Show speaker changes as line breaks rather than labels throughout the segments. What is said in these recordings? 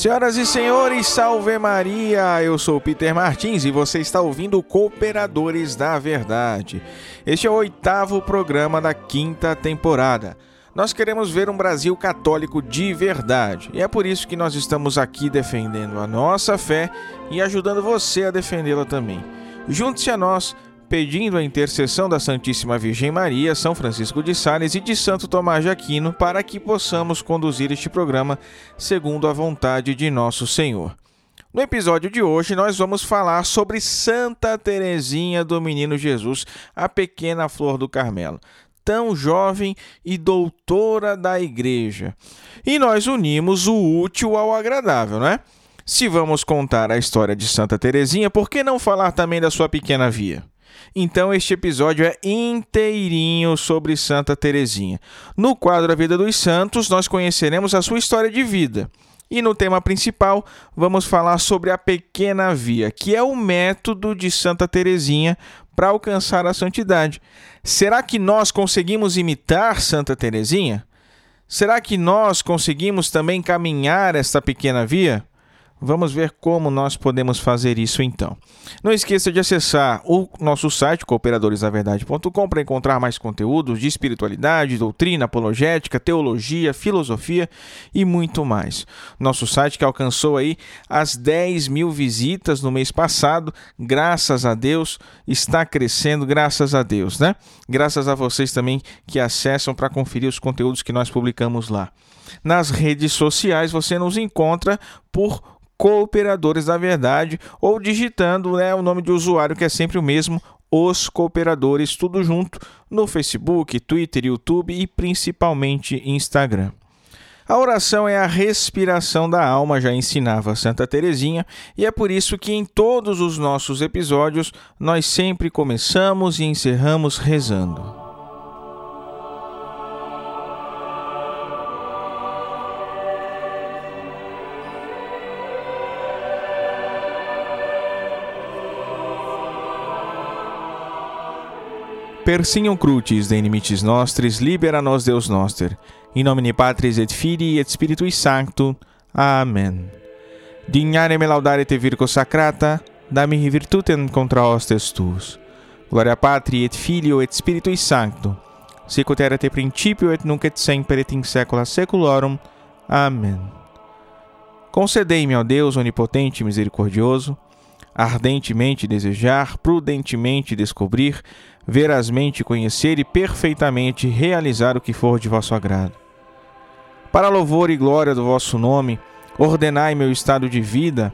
Senhoras e senhores, salve Maria! Eu sou Peter Martins e você está ouvindo Cooperadores da Verdade. Este é o oitavo programa da quinta temporada. Nós queremos ver um Brasil católico de verdade e é por isso que nós estamos aqui defendendo a nossa fé e ajudando você a defendê-la também. Junte-se a nós pedindo a intercessão da Santíssima Virgem Maria, São Francisco de Sales e de Santo Tomás de Aquino para que possamos conduzir este programa segundo a vontade de nosso Senhor. No episódio de hoje, nós vamos falar sobre Santa Teresinha do Menino Jesus, a pequena flor do Carmelo, tão jovem e doutora da igreja. E nós unimos o útil ao agradável, não é? Se vamos contar a história de Santa Teresinha, por que não falar também da sua pequena via? Então este episódio é inteirinho sobre Santa Teresinha. No quadro A Vida dos Santos, nós conheceremos a sua história de vida. E no tema principal, vamos falar sobre a pequena via, que é o método de Santa Teresinha para alcançar a santidade. Será que nós conseguimos imitar Santa Teresinha? Será que nós conseguimos também caminhar esta pequena via? Vamos ver como nós podemos fazer isso então. Não esqueça de acessar o nosso site cooperadoresdaverdade.com para encontrar mais conteúdos de espiritualidade, doutrina, apologética, teologia, filosofia e muito mais. Nosso site que alcançou aí as 10 mil visitas no mês passado, graças a Deus, está crescendo, graças a Deus, né? Graças a vocês também que acessam para conferir os conteúdos que nós publicamos lá. Nas redes sociais você nos encontra por Cooperadores da Verdade ou digitando né, o nome de usuário que é sempre o mesmo, os Cooperadores, tudo junto no Facebook, Twitter, YouTube e principalmente Instagram. A oração é a respiração da alma, já ensinava Santa Teresinha, e é por isso que em todos os nossos episódios nós sempre começamos e encerramos rezando. Persignum crucis de inimicis nostris, libera nos Deus noster. In nomine Patris et Filii et Spiritui Sancto. Amen. Dignare me laudare te virgo sacrata, dami virtutem contra hostes tuus. Gloria Patri et Filio et Spiritui Sancto. Sicut erat et principio et nunc et semper et in saecula saeculorum. Amen. Concedei-me, ó Deus onipotente e misericordioso, ardentemente desejar, prudentemente descobrir, verazmente conhecer e perfeitamente realizar o que for de vosso agrado. Para louvor e glória do vosso nome, ordenai meu estado de vida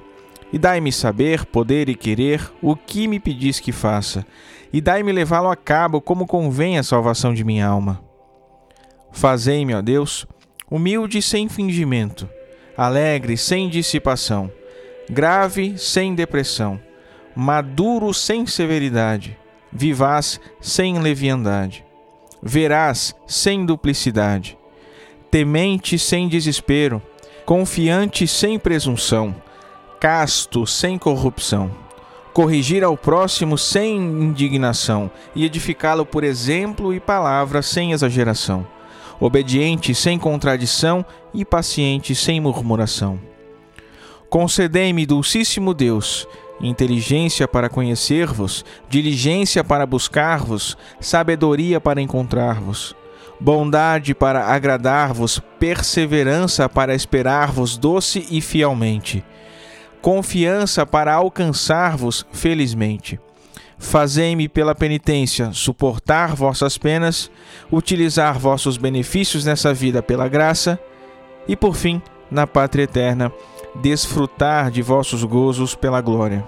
e dai-me saber, poder e querer o que me pedis que faça, e dai-me levá-lo a cabo como convém a salvação de minha alma. Fazei-me, ó Deus, humilde sem fingimento, alegre sem dissipação, grave sem depressão, maduro sem severidade vivaz sem leviandade, verás sem duplicidade, temente sem desespero, confiante sem presunção, casto sem corrupção, corrigir ao próximo sem indignação e edificá-lo por exemplo e palavra sem exageração, obediente sem contradição e paciente sem murmuração. Concedei-me, Dulcíssimo Deus, inteligência para conhecer-vos, diligência para buscar-vos, sabedoria para encontrar-vos, bondade para agradar-vos, perseverança para esperar-vos doce e fielmente, confiança para alcançar-vos felizmente. Fazei-me pela penitência suportar vossas penas, utilizar vossos benefícios nessa vida pela graça e, por fim, na pátria eterna, desfrutar de vossos gozos pela glória.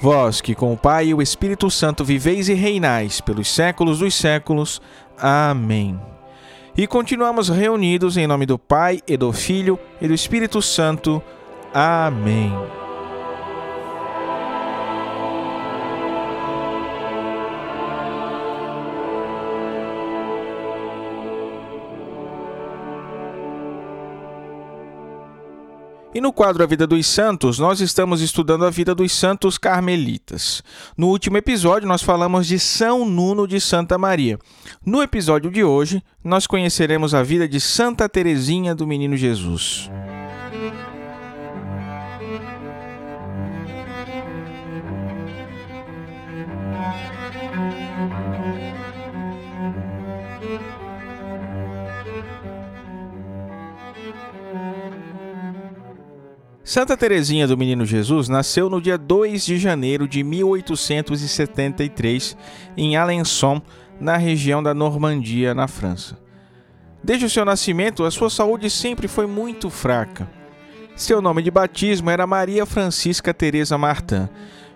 Vós que com o Pai e o Espírito Santo viveis e reinais pelos séculos dos séculos. Amém. E continuamos reunidos em nome do Pai e do Filho e do Espírito Santo. Amém. E no quadro A Vida dos Santos, nós estamos estudando a vida dos santos carmelitas. No último episódio, nós falamos de São Nuno de Santa Maria. No episódio de hoje, nós conheceremos a vida de Santa Teresinha do Menino Jesus. Santa Teresinha do Menino Jesus nasceu no dia 2 de janeiro de 1873 em Alençon, na região da Normandia, na França. Desde o seu nascimento, a sua saúde sempre foi muito fraca. Seu nome de batismo era Maria Francisca Teresa Martin,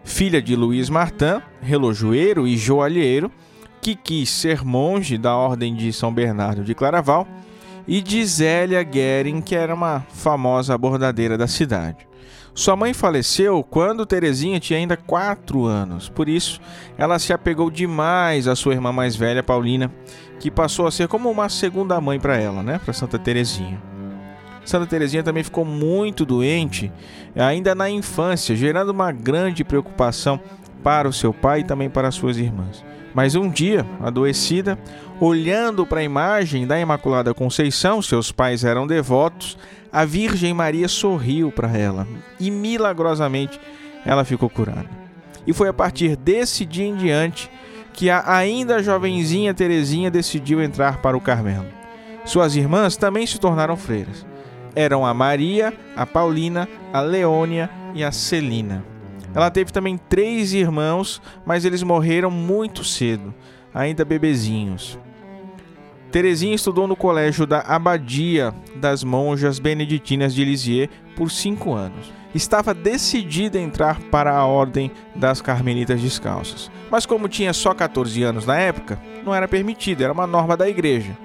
filha de Luiz Martin, relojoeiro e joalheiro, que quis ser monge da Ordem de São Bernardo de Claraval e de Zélia Guerin, que era uma famosa bordadeira da cidade. Sua mãe faleceu quando Terezinha tinha ainda 4 anos, por isso ela se apegou demais à sua irmã mais velha, Paulina, que passou a ser como uma segunda mãe para ela, né, para Santa Terezinha. Santa Terezinha também ficou muito doente ainda na infância, gerando uma grande preocupação para o seu pai e também para suas irmãs. Mas um dia, adoecida, olhando para a imagem da Imaculada Conceição, seus pais eram devotos, a Virgem Maria sorriu para ela e milagrosamente ela ficou curada. E foi a partir desse dia em diante que a ainda jovenzinha Terezinha decidiu entrar para o Carmelo. Suas irmãs também se tornaram freiras. Eram a Maria, a Paulina, a Leônia e a Celina. Ela teve também três irmãos, mas eles morreram muito cedo, ainda bebezinhos. Terezinha estudou no colégio da Abadia das Monjas Beneditinas de Lisieux por cinco anos. Estava decidida a entrar para a Ordem das Carmelitas Descalças, mas como tinha só 14 anos na época, não era permitido, era uma norma da igreja.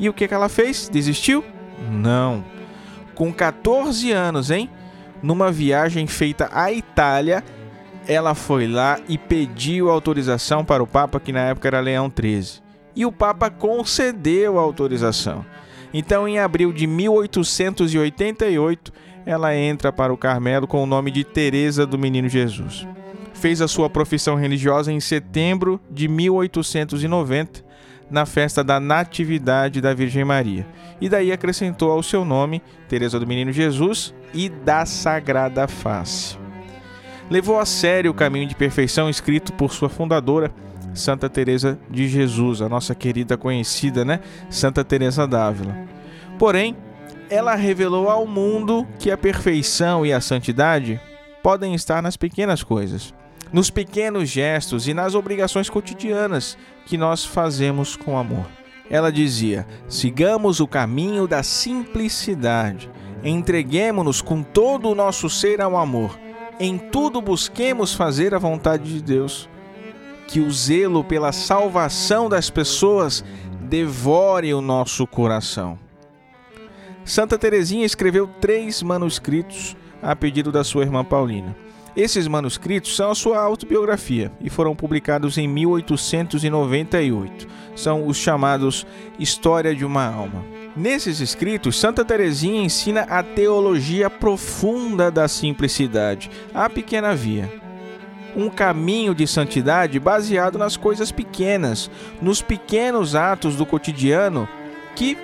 E o que, que ela fez? Desistiu? Não. Com 14 anos, hein? Numa viagem feita à Itália, ela foi lá e pediu autorização para o Papa, que na época era Leão XIII. E o Papa concedeu a autorização. Então, em abril de 1888, ela entra para o Carmelo com o nome de Teresa do Menino Jesus. Fez a sua profissão religiosa em setembro de 1890 na festa da Natividade da Virgem Maria. E daí acrescentou ao seu nome Teresa do Menino Jesus e da Sagrada Face. Levou a sério o caminho de perfeição escrito por sua fundadora, Santa Teresa de Jesus, a nossa querida conhecida, né, Santa Teresa d'Ávila. Porém, ela revelou ao mundo que a perfeição e a santidade podem estar nas pequenas coisas nos pequenos gestos e nas obrigações cotidianas que nós fazemos com amor. Ela dizia: sigamos o caminho da simplicidade, entreguemos-nos com todo o nosso ser ao amor, em tudo busquemos fazer a vontade de Deus. Que o zelo pela salvação das pessoas devore o nosso coração. Santa Teresinha escreveu três manuscritos a pedido da sua irmã Paulina. Esses manuscritos são a sua autobiografia e foram publicados em 1898. São os chamados História de uma Alma. Nesses escritos, Santa Teresinha ensina a teologia profunda da simplicidade, a pequena via. Um caminho de santidade baseado nas coisas pequenas, nos pequenos atos do cotidiano que,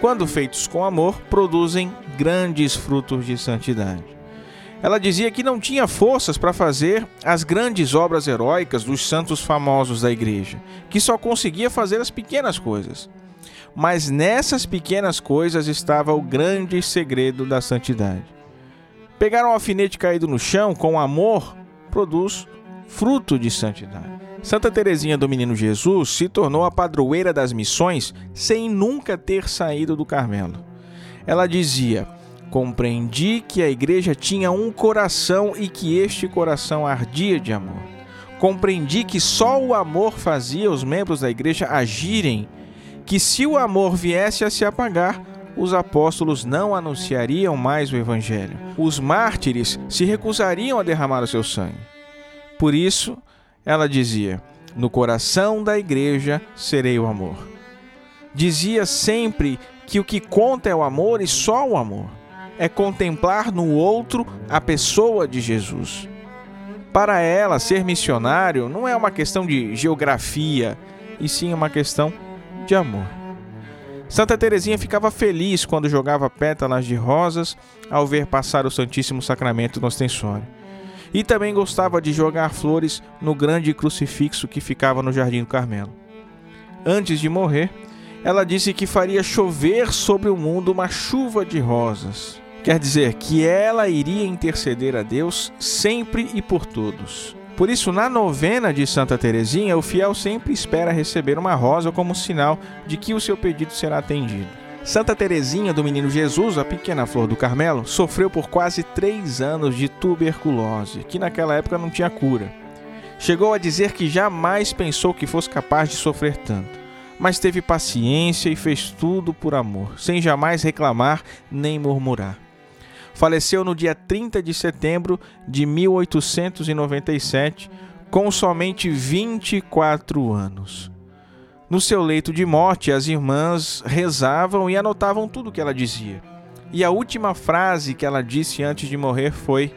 quando feitos com amor, produzem grandes frutos de santidade. Ela dizia que não tinha forças para fazer as grandes obras heróicas dos santos famosos da igreja, que só conseguia fazer as pequenas coisas. Mas nessas pequenas coisas estava o grande segredo da santidade. Pegar um alfinete caído no chão com amor produz fruto de santidade. Santa Teresinha do Menino Jesus se tornou a padroeira das missões sem nunca ter saído do Carmelo. Ela dizia: Compreendi que a igreja tinha um coração e que este coração ardia de amor. Compreendi que só o amor fazia os membros da igreja agirem, que se o amor viesse a se apagar, os apóstolos não anunciariam mais o evangelho. Os mártires se recusariam a derramar o seu sangue. Por isso, ela dizia: No coração da igreja serei o amor. Dizia sempre que o que conta é o amor e só o amor é contemplar no outro a pessoa de Jesus. Para ela, ser missionário não é uma questão de geografia, e sim uma questão de amor. Santa Teresinha ficava feliz quando jogava pétalas de rosas ao ver passar o Santíssimo Sacramento no ostensório. E também gostava de jogar flores no grande crucifixo que ficava no Jardim do Carmelo. Antes de morrer, ela disse que faria chover sobre o mundo uma chuva de rosas Quer dizer que ela iria interceder a Deus sempre e por todos. Por isso, na novena de Santa Teresinha, o fiel sempre espera receber uma rosa como sinal de que o seu pedido será atendido. Santa Teresinha do Menino Jesus, a pequena flor do Carmelo, sofreu por quase três anos de tuberculose, que naquela época não tinha cura. Chegou a dizer que jamais pensou que fosse capaz de sofrer tanto, mas teve paciência e fez tudo por amor, sem jamais reclamar nem murmurar. Faleceu no dia 30 de setembro de 1897, com somente 24 anos. No seu leito de morte, as irmãs rezavam e anotavam tudo o que ela dizia. E a última frase que ela disse antes de morrer foi: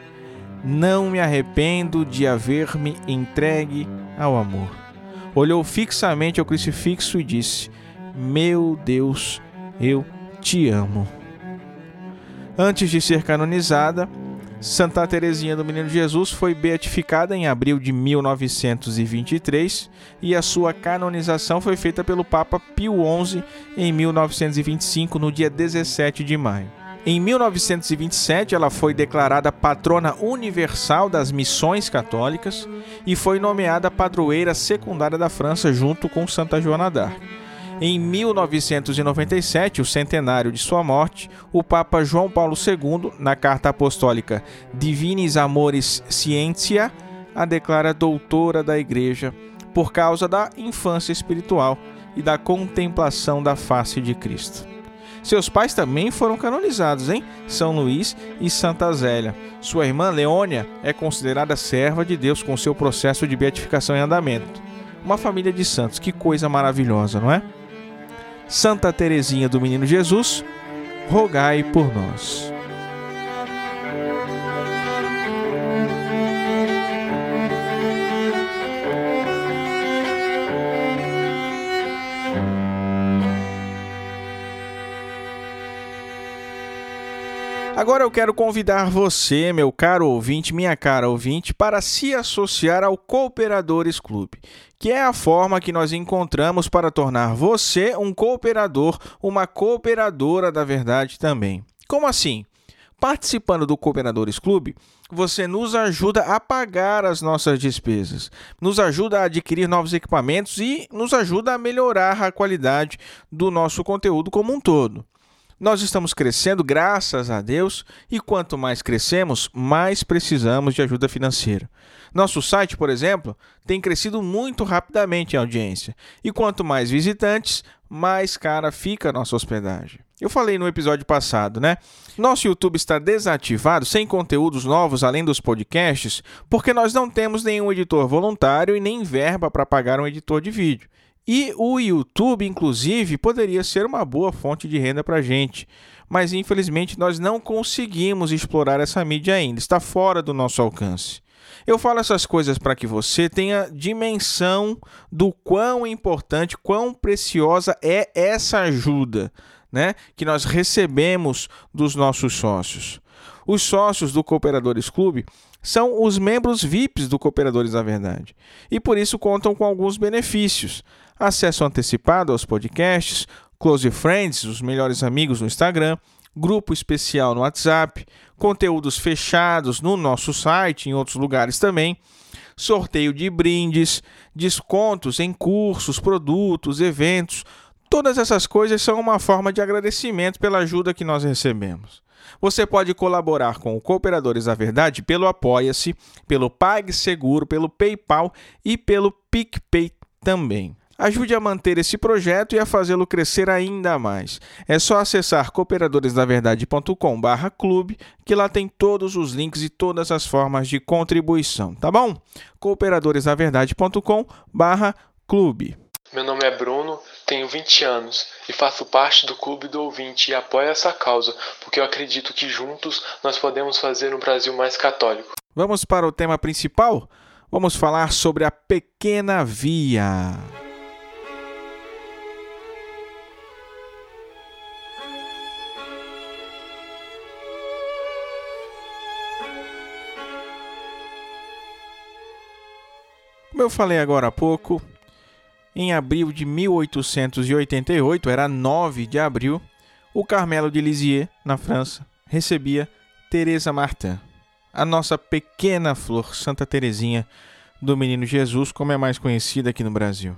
não me arrependo de haver-me entregue ao amor. Olhou fixamente ao crucifixo e disse: Meu Deus, eu te amo. Antes de ser canonizada, Santa Teresinha do Menino Jesus foi beatificada em abril de 1923 e a sua canonização foi feita pelo Papa Pio XI em 1925, no dia 17 de maio. Em 1927, ela foi declarada patrona universal das missões católicas e foi nomeada padroeira secundária da França junto com Santa Joana d'Arc. Em 1997, o centenário de sua morte, o Papa João Paulo II, na carta apostólica Divinis Amoris Scientia, a declara doutora da Igreja por causa da infância espiritual e da contemplação da face de Cristo. Seus pais também foram canonizados, hein? São Luís e Santa Zélia. Sua irmã Leônia é considerada serva de Deus com seu processo de beatificação em andamento. Uma família de santos, que coisa maravilhosa, não é? Santa Teresinha do Menino Jesus, rogai por nós. Agora eu quero convidar você, meu caro ouvinte, minha cara ouvinte, para se associar ao Cooperadores Clube, que é a forma que nós encontramos para tornar você um cooperador, uma cooperadora da verdade também. Como assim? Participando do Cooperadores Clube, você nos ajuda a pagar as nossas despesas, nos ajuda a adquirir novos equipamentos e nos ajuda a melhorar a qualidade do nosso conteúdo como um todo. Nós estamos crescendo, graças a Deus, e quanto mais crescemos, mais precisamos de ajuda financeira. Nosso site, por exemplo, tem crescido muito rapidamente em audiência, e quanto mais visitantes, mais cara fica a nossa hospedagem. Eu falei no episódio passado, né? Nosso YouTube está desativado, sem conteúdos novos além dos podcasts, porque nós não temos nenhum editor voluntário e nem verba para pagar um editor de vídeo. E o YouTube, inclusive, poderia ser uma boa fonte de renda para a gente. Mas infelizmente nós não conseguimos explorar essa mídia ainda, está fora do nosso alcance. Eu falo essas coisas para que você tenha dimensão do quão importante, quão preciosa é essa ajuda né, que nós recebemos dos nossos sócios. Os sócios do Cooperadores Clube são os membros VIPs do Cooperadores da Verdade e por isso contam com alguns benefícios acesso antecipado aos podcasts, Close Friends, os melhores amigos no Instagram, grupo especial no WhatsApp, conteúdos fechados no nosso site e em outros lugares também, sorteio de brindes, descontos em cursos, produtos, eventos. Todas essas coisas são uma forma de agradecimento pela ajuda que nós recebemos. Você pode colaborar com o Cooperadores da Verdade pelo Apoia-se, pelo PagSeguro, pelo PayPal e pelo PicPay também. Ajude a manter esse projeto e a fazê-lo crescer ainda mais. É só acessar cooperadoresdaverdade.com/clube, que lá tem todos os links e todas as formas de contribuição, tá bom? cooperadoresdaverdade.com/clube.
Meu nome é Bruno, tenho 20 anos e faço parte do Clube do Ouvinte e apoio essa causa, porque eu acredito que juntos nós podemos fazer um Brasil mais católico.
Vamos para o tema principal? Vamos falar sobre a pequena via. Como eu falei agora há pouco, em abril de 1888, era 9 de abril, o Carmelo de Lisieux, na França, recebia Teresa Martin, a nossa pequena flor Santa Teresinha do Menino Jesus, como é mais conhecida aqui no Brasil.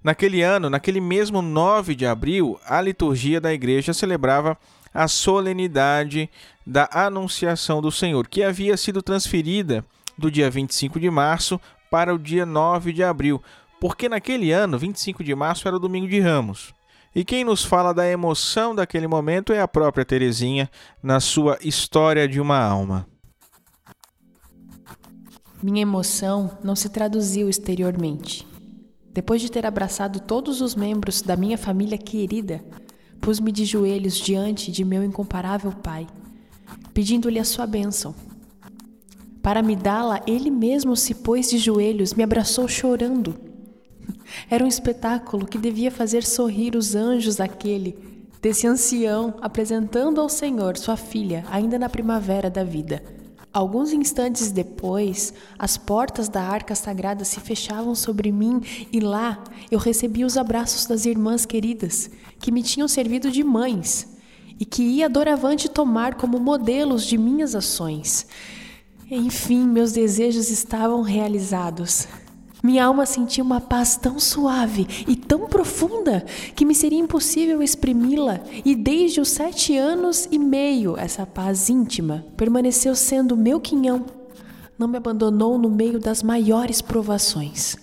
Naquele ano, naquele mesmo 9 de abril, a liturgia da igreja celebrava a solenidade da Anunciação do Senhor, que havia sido transferida do dia 25 de março para o dia 9 de abril, porque naquele ano, 25 de março, era o domingo de Ramos. E quem nos fala da emoção daquele momento é a própria Teresinha, na sua História de uma Alma.
Minha emoção não se traduziu exteriormente. Depois de ter abraçado todos os membros da minha família querida, pus-me de joelhos diante de meu incomparável Pai, pedindo-lhe a sua bênção. Para me dá-la, ele mesmo se pôs de joelhos, me abraçou chorando. Era um espetáculo que devia fazer sorrir os anjos aquele, desse ancião apresentando ao Senhor sua filha, ainda na primavera da vida Alguns instantes depois, as portas da arca sagrada se fechavam sobre mim e lá eu recebi os abraços das irmãs queridas que me tinham servido de mães e que ia doravante tomar como modelos de minhas ações. Enfim, meus desejos estavam realizados. Minha alma sentia uma paz tão suave e tão profunda que me seria impossível exprimi-la, e desde os sete anos e meio essa paz íntima permaneceu sendo meu quinhão. Não me abandonou no meio das maiores provações.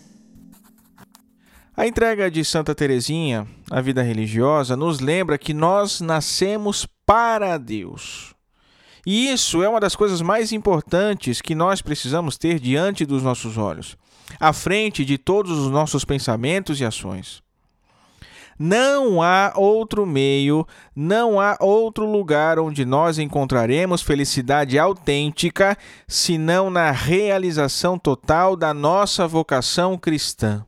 A entrega de Santa Teresinha à vida religiosa nos lembra que nós nascemos para Deus. E isso é uma das coisas mais importantes que nós precisamos ter diante dos nossos olhos à frente de todos os nossos pensamentos e ações. Não há outro meio, não há outro lugar onde nós encontraremos felicidade autêntica senão na realização total da nossa vocação cristã.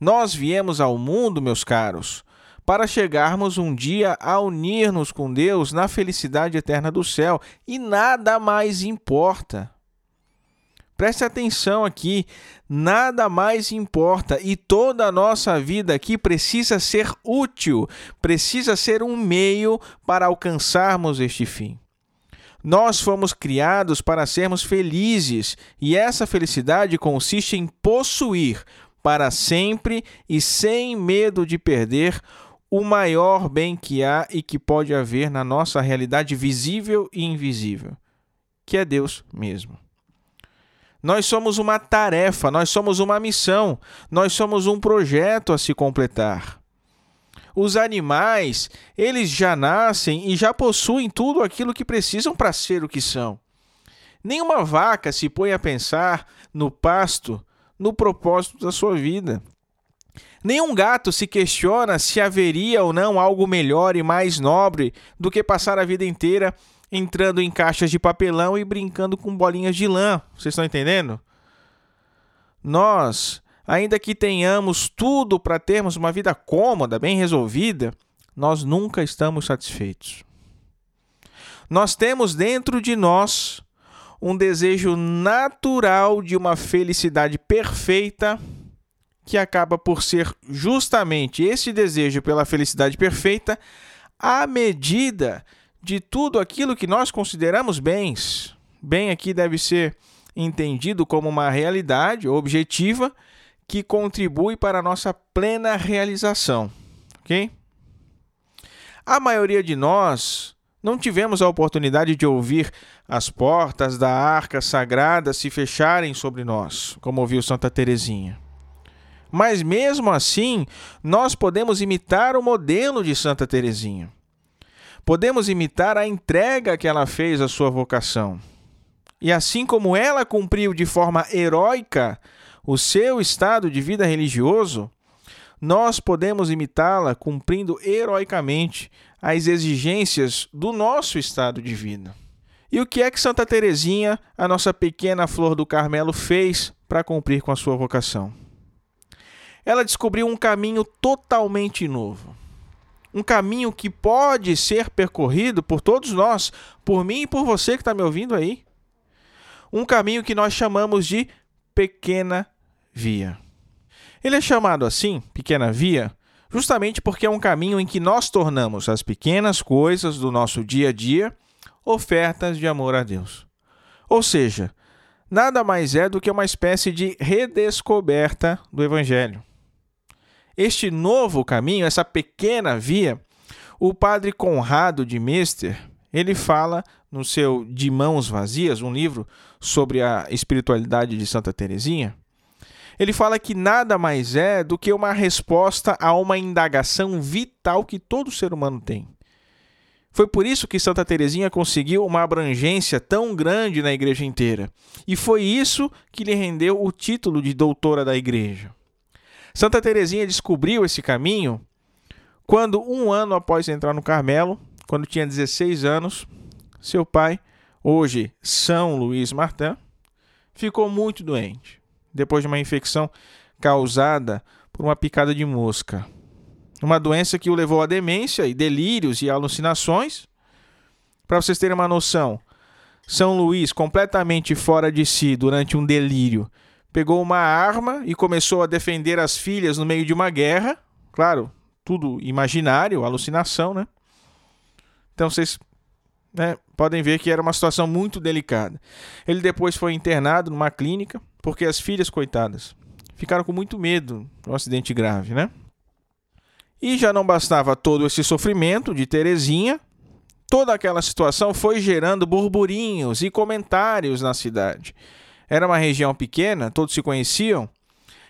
Nós viemos ao mundo, meus caros, para chegarmos um dia a unir-nos com Deus na felicidade eterna do céu, e nada mais importa. Preste atenção aqui, nada mais importa e toda a nossa vida aqui precisa ser útil, precisa ser um meio para alcançarmos este fim. Nós fomos criados para sermos felizes e essa felicidade consiste em possuir para sempre e sem medo de perder o maior bem que há e que pode haver na nossa realidade visível e invisível, que é Deus mesmo. Nós somos uma tarefa, nós somos uma missão, nós somos um projeto a se completar. Os animais, eles já nascem e já possuem tudo aquilo que precisam para ser o que são. Nenhuma vaca se põe a pensar no pasto, no propósito da sua vida. Nenhum gato se questiona se haveria ou não algo melhor e mais nobre do que passar a vida inteira entrando em caixas de papelão e brincando com bolinhas de lã. Vocês estão entendendo? Nós, ainda que tenhamos tudo para termos uma vida cômoda, bem resolvida, nós nunca estamos satisfeitos. Nós temos dentro de nós um desejo natural de uma felicidade perfeita que acaba por ser justamente esse desejo pela felicidade perfeita à medida de tudo aquilo que nós consideramos bens. Bem aqui deve ser entendido como uma realidade objetiva que contribui para a nossa plena realização, ok? A maioria de nós não tivemos a oportunidade de ouvir as portas da arca sagrada se fecharem sobre nós, como ouviu Santa Teresinha. Mas mesmo assim, nós podemos imitar o modelo de Santa Teresinha podemos imitar a entrega que ela fez à sua vocação. E assim como ela cumpriu de forma heróica o seu estado de vida religioso, nós podemos imitá-la cumprindo heroicamente as exigências do nosso estado de vida. E o que é que Santa Teresinha, a nossa pequena flor do Carmelo, fez para cumprir com a sua vocação? Ela descobriu um caminho totalmente novo um caminho que pode ser percorrido por todos nós, por mim e por você que está me ouvindo aí. Um caminho que nós chamamos de pequena via. Ele é chamado assim, pequena via, justamente porque é um caminho em que nós tornamos as pequenas coisas do nosso dia a dia ofertas de amor a Deus. Ou seja, nada mais é do que uma espécie de redescoberta do Evangelho. Este novo caminho, essa pequena via, o padre Conrado de Mester, ele fala no seu De Mãos Vazias, um livro sobre a espiritualidade de Santa Teresinha, ele fala que nada mais é do que uma resposta a uma indagação vital que todo ser humano tem. Foi por isso que Santa Teresinha conseguiu uma abrangência tão grande na igreja inteira. E foi isso que lhe rendeu o título de doutora da igreja. Santa Teresinha descobriu esse caminho quando, um ano após entrar no Carmelo, quando tinha 16 anos, seu pai, hoje São Luís Martin, ficou muito doente depois de uma infecção causada por uma picada de mosca. Uma doença que o levou à demência e delírios e alucinações. Para vocês terem uma noção, São Luís, completamente fora de si durante um delírio, pegou uma arma e começou a defender as filhas no meio de uma guerra. Claro, tudo imaginário, alucinação, né? Então vocês né, podem ver que era uma situação muito delicada. Ele depois foi internado numa clínica porque as filhas, coitadas, ficaram com muito medo do acidente grave, né? E já não bastava todo esse sofrimento de Terezinha, toda aquela situação foi gerando burburinhos e comentários na cidade. Era uma região pequena, todos se conheciam,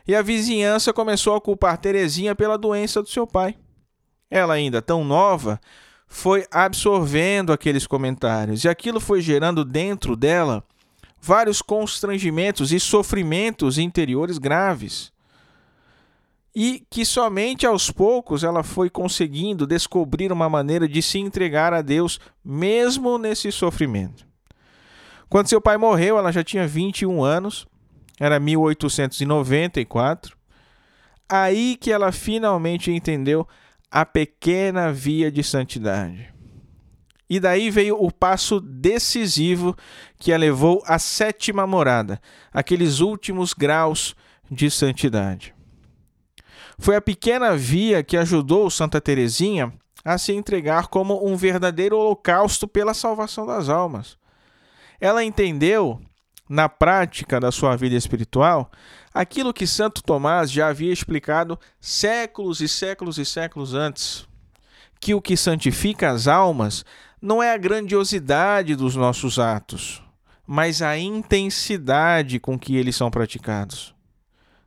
e a vizinhança começou a culpar Terezinha pela doença do seu pai. Ela, ainda tão nova, foi absorvendo aqueles comentários, e aquilo foi gerando dentro dela vários constrangimentos e sofrimentos interiores graves. E que somente aos poucos ela foi conseguindo descobrir uma maneira de se entregar a Deus, mesmo nesse sofrimento. Quando seu pai morreu, ela já tinha 21 anos, era 1894. Aí que ela finalmente entendeu a pequena via de santidade. E daí veio o passo decisivo que a levou à sétima morada, aqueles últimos graus de santidade. Foi a pequena via que ajudou Santa Teresinha a se entregar como um verdadeiro holocausto pela salvação das almas. Ela entendeu, na prática da sua vida espiritual, aquilo que Santo Tomás já havia explicado séculos e séculos e séculos antes, que o que santifica as almas não é a grandiosidade dos nossos atos, mas a intensidade com que eles são praticados.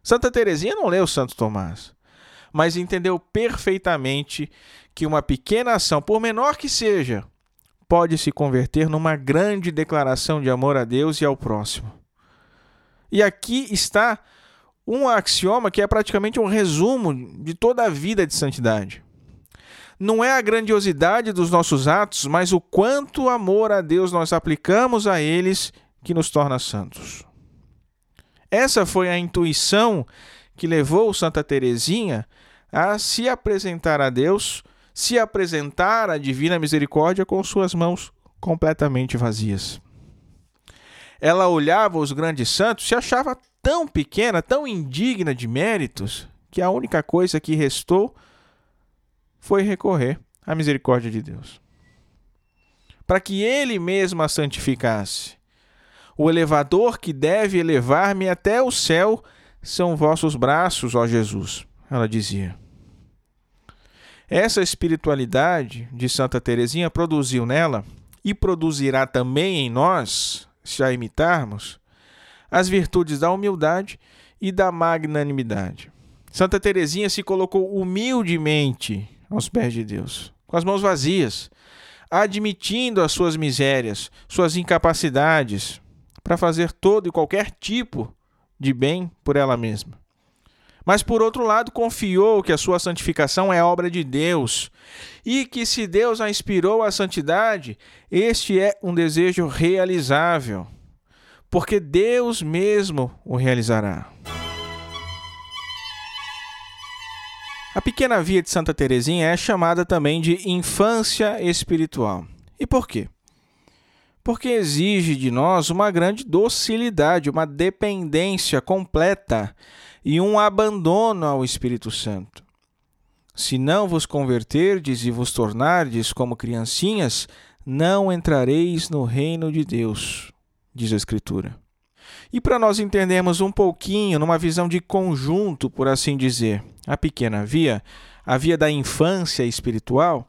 Santa Teresinha não leu Santo Tomás, mas entendeu perfeitamente que uma pequena ação, por menor que seja, pode se converter numa grande declaração de amor a Deus e ao próximo. E aqui está um axioma que é praticamente um resumo de toda a vida de santidade não é a grandiosidade dos nossos atos, mas o quanto amor a Deus nós aplicamos a eles que nos torna santos. Essa foi a intuição que levou Santa Teresinha a se apresentar a Deus, se apresentar à divina misericórdia com suas mãos completamente vazias. Ela olhava os grandes santos, se achava tão pequena, tão indigna de méritos, que a única coisa que restou foi recorrer à misericórdia de Deus. Para que Ele mesmo a santificasse. O elevador que deve elevar-me até o céu são vossos braços, ó Jesus, ela dizia. Essa espiritualidade de Santa Teresinha produziu nela e produzirá também em nós, se a imitarmos, as virtudes da humildade e da magnanimidade. Santa Teresinha se colocou humildemente aos pés de Deus, com as mãos vazias, admitindo as suas misérias, suas incapacidades, para fazer todo e qualquer tipo de bem por ela mesma. Mas por outro lado, confiou que a sua santificação é obra de Deus e que se Deus a inspirou à santidade, este é um desejo realizável, porque Deus mesmo o realizará. A pequena via de Santa Teresinha é chamada também de infância espiritual. E por quê? Porque exige de nós uma grande docilidade, uma dependência completa e um abandono ao Espírito Santo. Se não vos converterdes e vos tornardes como criancinhas, não entrareis no reino de Deus, diz a Escritura. E para nós entendermos um pouquinho, numa visão de conjunto, por assim dizer, a pequena via, a via da infância espiritual,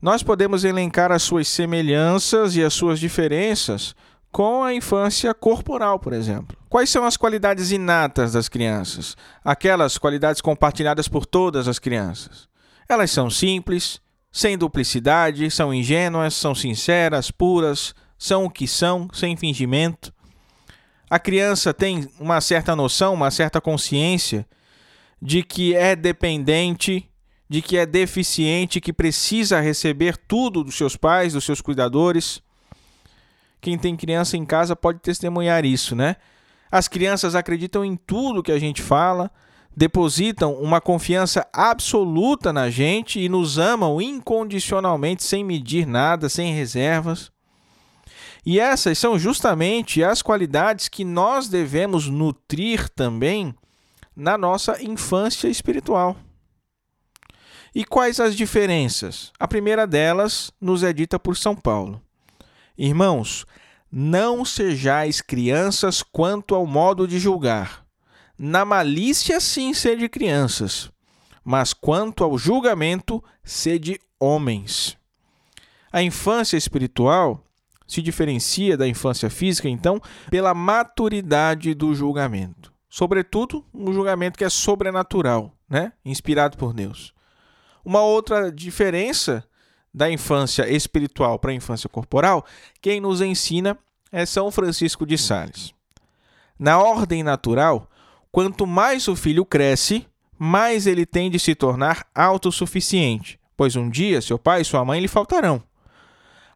nós podemos elencar as suas semelhanças e as suas diferenças com a infância corporal, por exemplo. Quais são as qualidades inatas das crianças? Aquelas qualidades compartilhadas por todas as crianças. Elas são simples, sem duplicidade, são ingênuas, são sinceras, puras, são o que são, sem fingimento. A criança tem uma certa noção, uma certa consciência de que é dependente, de que é deficiente, que precisa receber tudo dos seus pais, dos seus cuidadores. Quem tem criança em casa pode testemunhar isso, né? As crianças acreditam em tudo que a gente fala, depositam uma confiança absoluta na gente e nos amam incondicionalmente, sem medir nada, sem reservas. E essas são justamente as qualidades que nós devemos nutrir também na nossa infância espiritual. E quais as diferenças? A primeira delas nos é dita por São Paulo. Irmãos, não sejais crianças quanto ao modo de julgar. Na malícia, sim, sede crianças, mas quanto ao julgamento, sede homens. A infância espiritual se diferencia da infância física, então, pela maturidade do julgamento. Sobretudo, um julgamento que é sobrenatural, né? inspirado por Deus. Uma outra diferença da infância espiritual para a infância corporal, quem nos ensina é São Francisco de Sales. Na ordem natural, quanto mais o filho cresce, mais ele tem de se tornar autossuficiente, pois um dia seu pai e sua mãe lhe faltarão.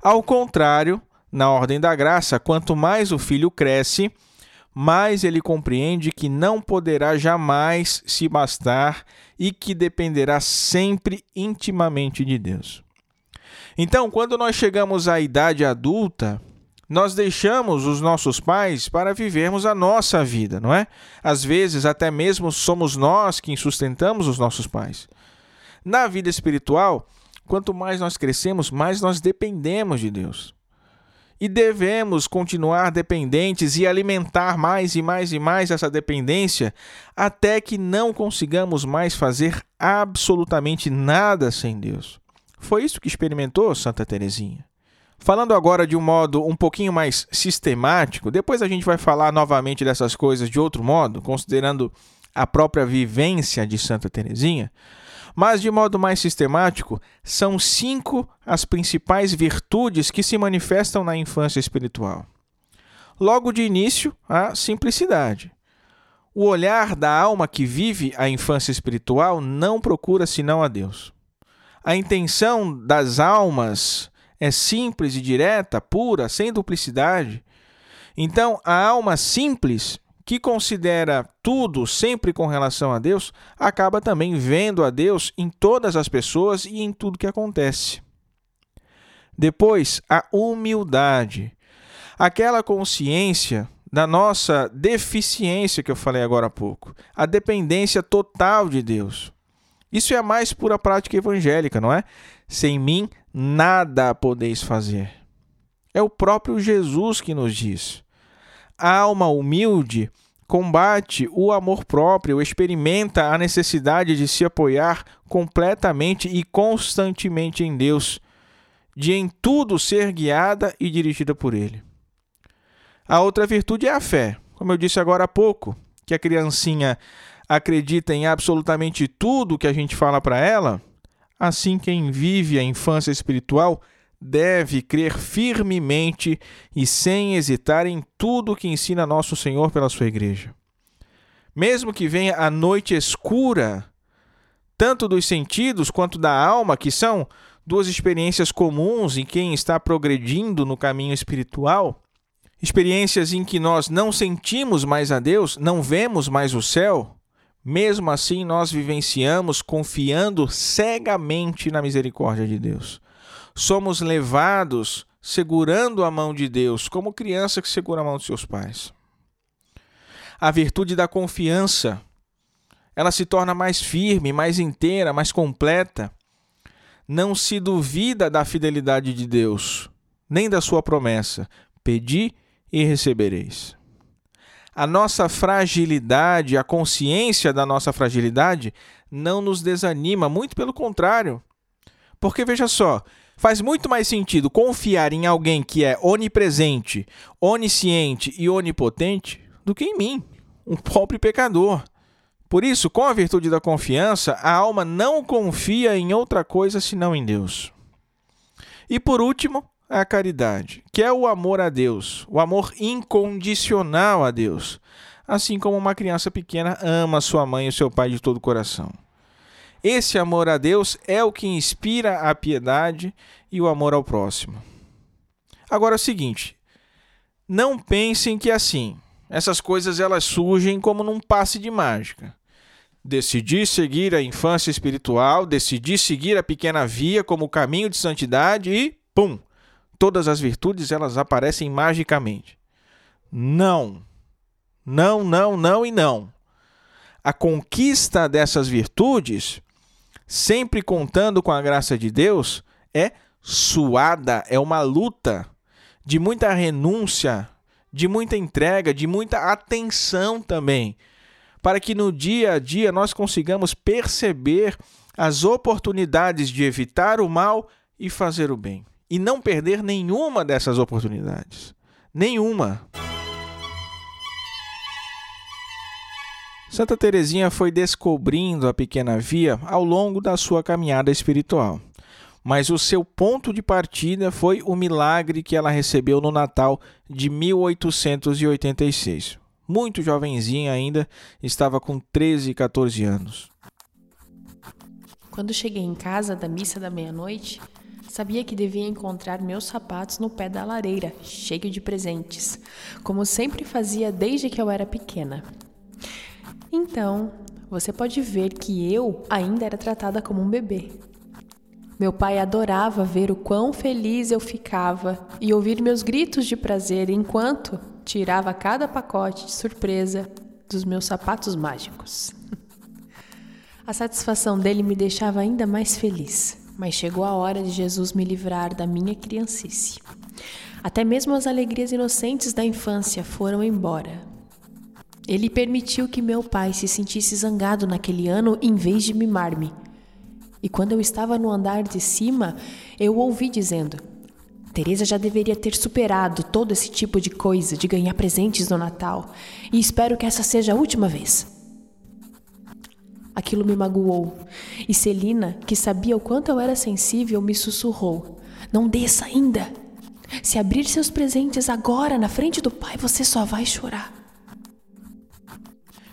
Ao contrário, na ordem da graça, quanto mais o filho cresce, mais ele compreende que não poderá jamais se bastar e que dependerá sempre intimamente de Deus. Então, quando nós chegamos à idade adulta, nós deixamos os nossos pais para vivermos a nossa vida, não é? Às vezes, até mesmo somos nós quem sustentamos os nossos pais. Na vida espiritual, quanto mais nós crescemos, mais nós dependemos de Deus. E devemos continuar dependentes e alimentar mais e mais e mais essa dependência até que não consigamos mais fazer absolutamente nada sem Deus. Foi isso que experimentou Santa Teresinha. Falando agora de um modo um pouquinho mais sistemático, depois a gente vai falar novamente dessas coisas de outro modo, considerando a própria vivência de Santa Teresinha, mas de modo mais sistemático, são cinco as principais virtudes que se manifestam na infância espiritual. Logo de início, a simplicidade. O olhar da alma que vive a infância espiritual não procura senão a Deus. A intenção das almas é simples e direta, pura, sem duplicidade. Então, a alma simples, que considera tudo sempre com relação a Deus, acaba também vendo a Deus em todas as pessoas e em tudo que acontece. Depois, a humildade. Aquela consciência da nossa deficiência que eu falei agora há pouco, a dependência total de Deus. Isso é a mais pura prática evangélica, não é? Sem mim nada podeis fazer. É o próprio Jesus que nos diz. A alma humilde combate o amor próprio, experimenta a necessidade de se apoiar completamente e constantemente em Deus, de em tudo ser guiada e dirigida por Ele. A outra virtude é a fé, como eu disse agora há pouco, que a criancinha acredita em absolutamente tudo que a gente fala para ela, assim quem vive a infância espiritual deve crer firmemente e sem hesitar em tudo que ensina nosso Senhor pela sua igreja. Mesmo que venha a noite escura, tanto dos sentidos quanto da alma, que são duas experiências comuns em quem está progredindo no caminho espiritual, experiências em que nós não sentimos mais a Deus, não vemos mais o céu, mesmo assim, nós vivenciamos confiando cegamente na misericórdia de Deus. Somos levados segurando a mão de Deus, como criança que segura a mão de seus pais. A virtude da confiança ela se torna mais firme, mais inteira, mais completa. Não se duvida da fidelidade de Deus, nem da sua promessa: pedi e recebereis. A nossa fragilidade, a consciência da nossa fragilidade, não nos desanima, muito pelo contrário. Porque veja só, faz muito mais sentido confiar em alguém que é onipresente, onisciente e onipotente do que em mim, um pobre pecador. Por isso, com a virtude da confiança, a alma não confia em outra coisa senão em Deus. E por último, a caridade, que é o amor a Deus, o amor incondicional a Deus, assim como uma criança pequena ama sua mãe e seu pai de todo o coração. Esse amor a Deus é o que inspira a piedade e o amor ao próximo. Agora é o seguinte, não pensem que assim, essas coisas elas surgem como num passe de mágica. Decidi seguir a infância espiritual, decidi seguir a pequena via como caminho de santidade e pum, todas as virtudes elas aparecem magicamente. Não. Não, não, não e não. A conquista dessas virtudes sempre contando com a graça de Deus, é suada, é uma luta de muita renúncia, de muita entrega, de muita atenção também, para que no dia a dia nós consigamos perceber as oportunidades de evitar o mal e fazer o bem, e não perder nenhuma dessas oportunidades. Nenhuma. Santa Teresinha foi descobrindo a pequena via ao longo da sua caminhada espiritual. Mas o seu ponto de partida foi o milagre que ela recebeu no Natal de 1886. Muito jovenzinha ainda, estava com 13, 14 anos.
Quando cheguei em casa da missa da meia-noite, sabia que devia encontrar meus sapatos no pé da lareira, cheio de presentes, como sempre fazia desde que eu era pequena. Então, você pode ver que eu ainda era tratada como um bebê. Meu pai adorava ver o quão feliz eu ficava e ouvir meus gritos de prazer enquanto tirava cada pacote de surpresa dos meus sapatos mágicos. A satisfação dele me deixava ainda mais feliz, mas chegou a hora de Jesus me livrar da minha criancice. Até mesmo as alegrias inocentes da infância foram embora, ele permitiu que meu pai se sentisse zangado naquele ano em vez de mimar-me. E quando eu estava no andar de cima, eu ouvi dizendo: Teresa já deveria ter superado todo esse tipo de coisa de ganhar presentes no Natal, e espero que essa seja a última vez. Aquilo me magoou, e Celina, que sabia o quanto eu era sensível, me sussurrou: Não desça ainda. Se abrir seus presentes agora na frente do pai, você só vai chorar.